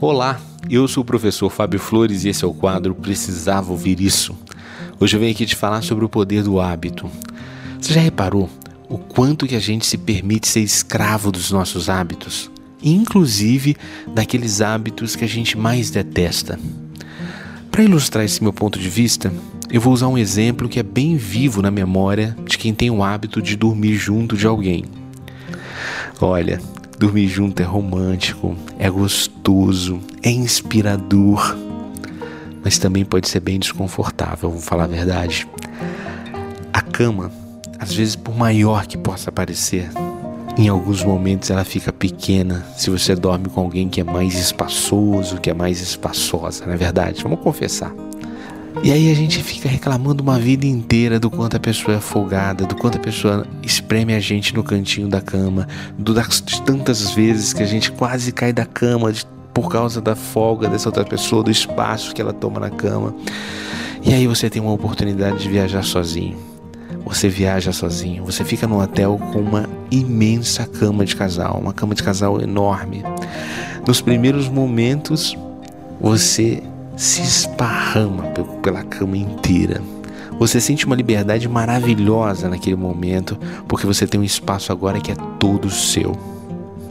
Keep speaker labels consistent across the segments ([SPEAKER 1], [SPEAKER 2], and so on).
[SPEAKER 1] Olá, eu sou o professor Fábio Flores e esse é o quadro Precisava Ouvir Isso. Hoje eu venho aqui te falar sobre o poder do hábito. Você já reparou o quanto que a gente se permite ser escravo dos nossos hábitos? Inclusive daqueles hábitos que a gente mais detesta. Para ilustrar esse meu ponto de vista, eu vou usar um exemplo que é bem vivo na memória de quem tem o hábito de dormir junto de alguém. Olha, dormir junto é romântico, é gostoso, é inspirador, mas também pode ser bem desconfortável, vou falar a verdade. A cama, às vezes, por maior que possa parecer, em alguns momentos ela fica pequena se você dorme com alguém que é mais espaçoso, que é mais espaçosa, não é verdade? Vamos confessar. E aí a gente fica reclamando uma vida inteira do quanto a pessoa é folgada, do quanto a pessoa espreme a gente no cantinho da cama, do, das tantas vezes que a gente quase cai da cama de, por causa da folga dessa outra pessoa, do espaço que ela toma na cama. E aí você tem uma oportunidade de viajar sozinho. Você viaja sozinho, você fica num hotel com uma imensa cama de casal, uma cama de casal enorme. Nos primeiros momentos, você se esparrama pela cama inteira. Você sente uma liberdade maravilhosa naquele momento, porque você tem um espaço agora que é todo seu.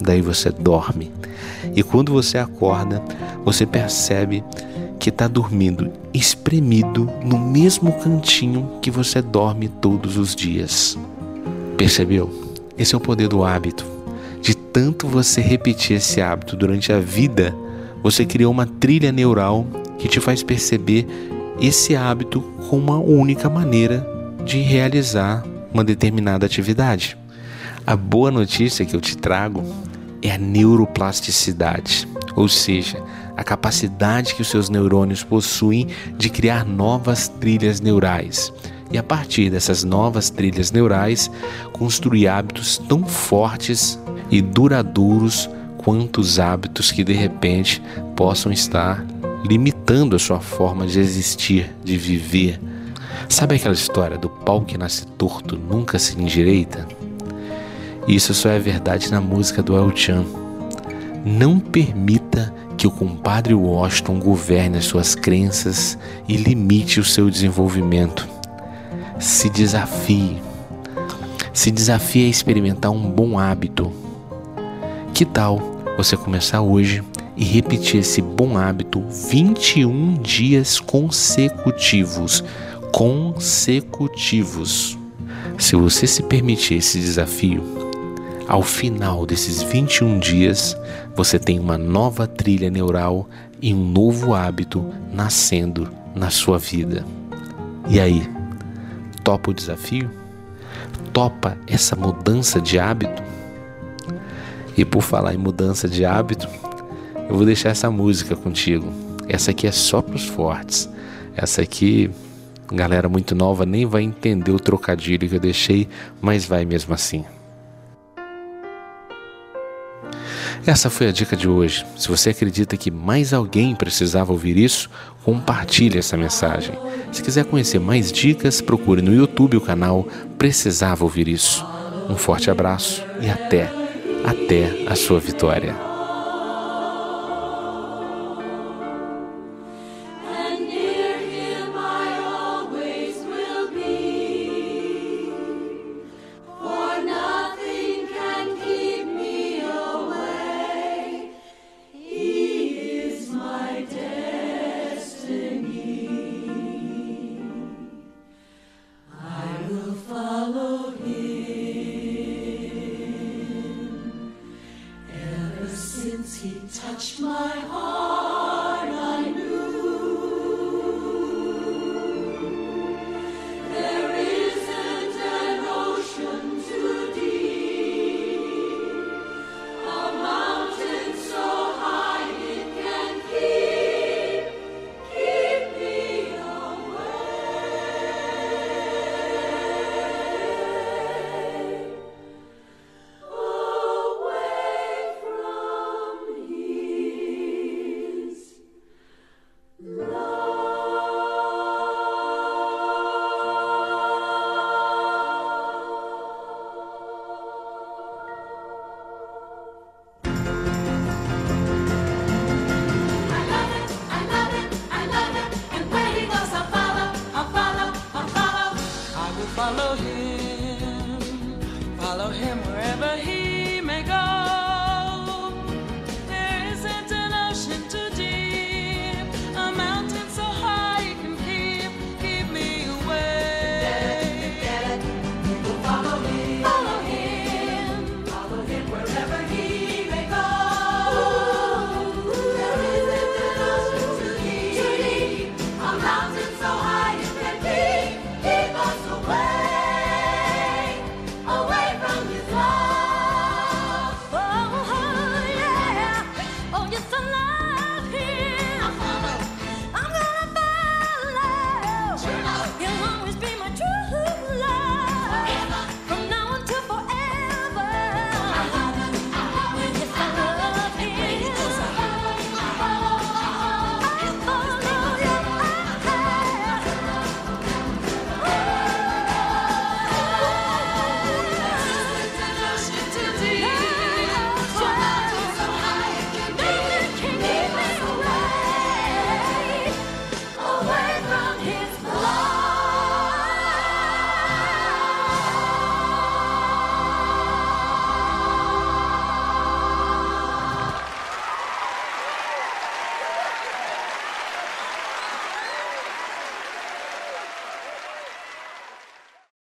[SPEAKER 1] Daí você dorme. E quando você acorda, você percebe que está dormindo espremido no mesmo cantinho que você dorme todos os dias. Percebeu? Esse é o poder do hábito. De tanto você repetir esse hábito durante a vida, você criou uma trilha neural que te faz perceber esse hábito com uma única maneira de realizar uma determinada atividade. A boa notícia que eu te trago é a neuroplasticidade, ou seja, a capacidade que os seus neurônios possuem de criar novas trilhas neurais. E a partir dessas novas trilhas neurais, construir hábitos tão fortes e duradouros quanto os hábitos que de repente possam estar limitando a sua forma de existir, de viver. Sabe aquela história do pau que nasce torto nunca se endireita? Isso só é verdade na música do El Chan. Não permita que o compadre Washington governe as suas crenças e limite o seu desenvolvimento. Se desafie. Se desafie a experimentar um bom hábito. Que tal você começar hoje e repetir esse bom hábito 21 dias consecutivos. Consecutivos. Se você se permitir esse desafio, ao final desses 21 dias, você tem uma nova trilha neural e um novo hábito nascendo na sua vida. E aí, topa o desafio? Topa essa mudança de hábito? E por falar em mudança de hábito, eu vou deixar essa música contigo. Essa aqui é só para os fortes. Essa aqui, galera muito nova nem vai entender o trocadilho que eu deixei, mas vai mesmo assim. Essa foi a dica de hoje. Se você acredita que mais alguém precisava ouvir isso, compartilhe essa mensagem. Se quiser conhecer mais dicas, procure no YouTube o canal Precisava Ouvir Isso. Um forte abraço e até, até a sua vitória.
[SPEAKER 2] He touched my heart. Follow him, follow him wherever he may go.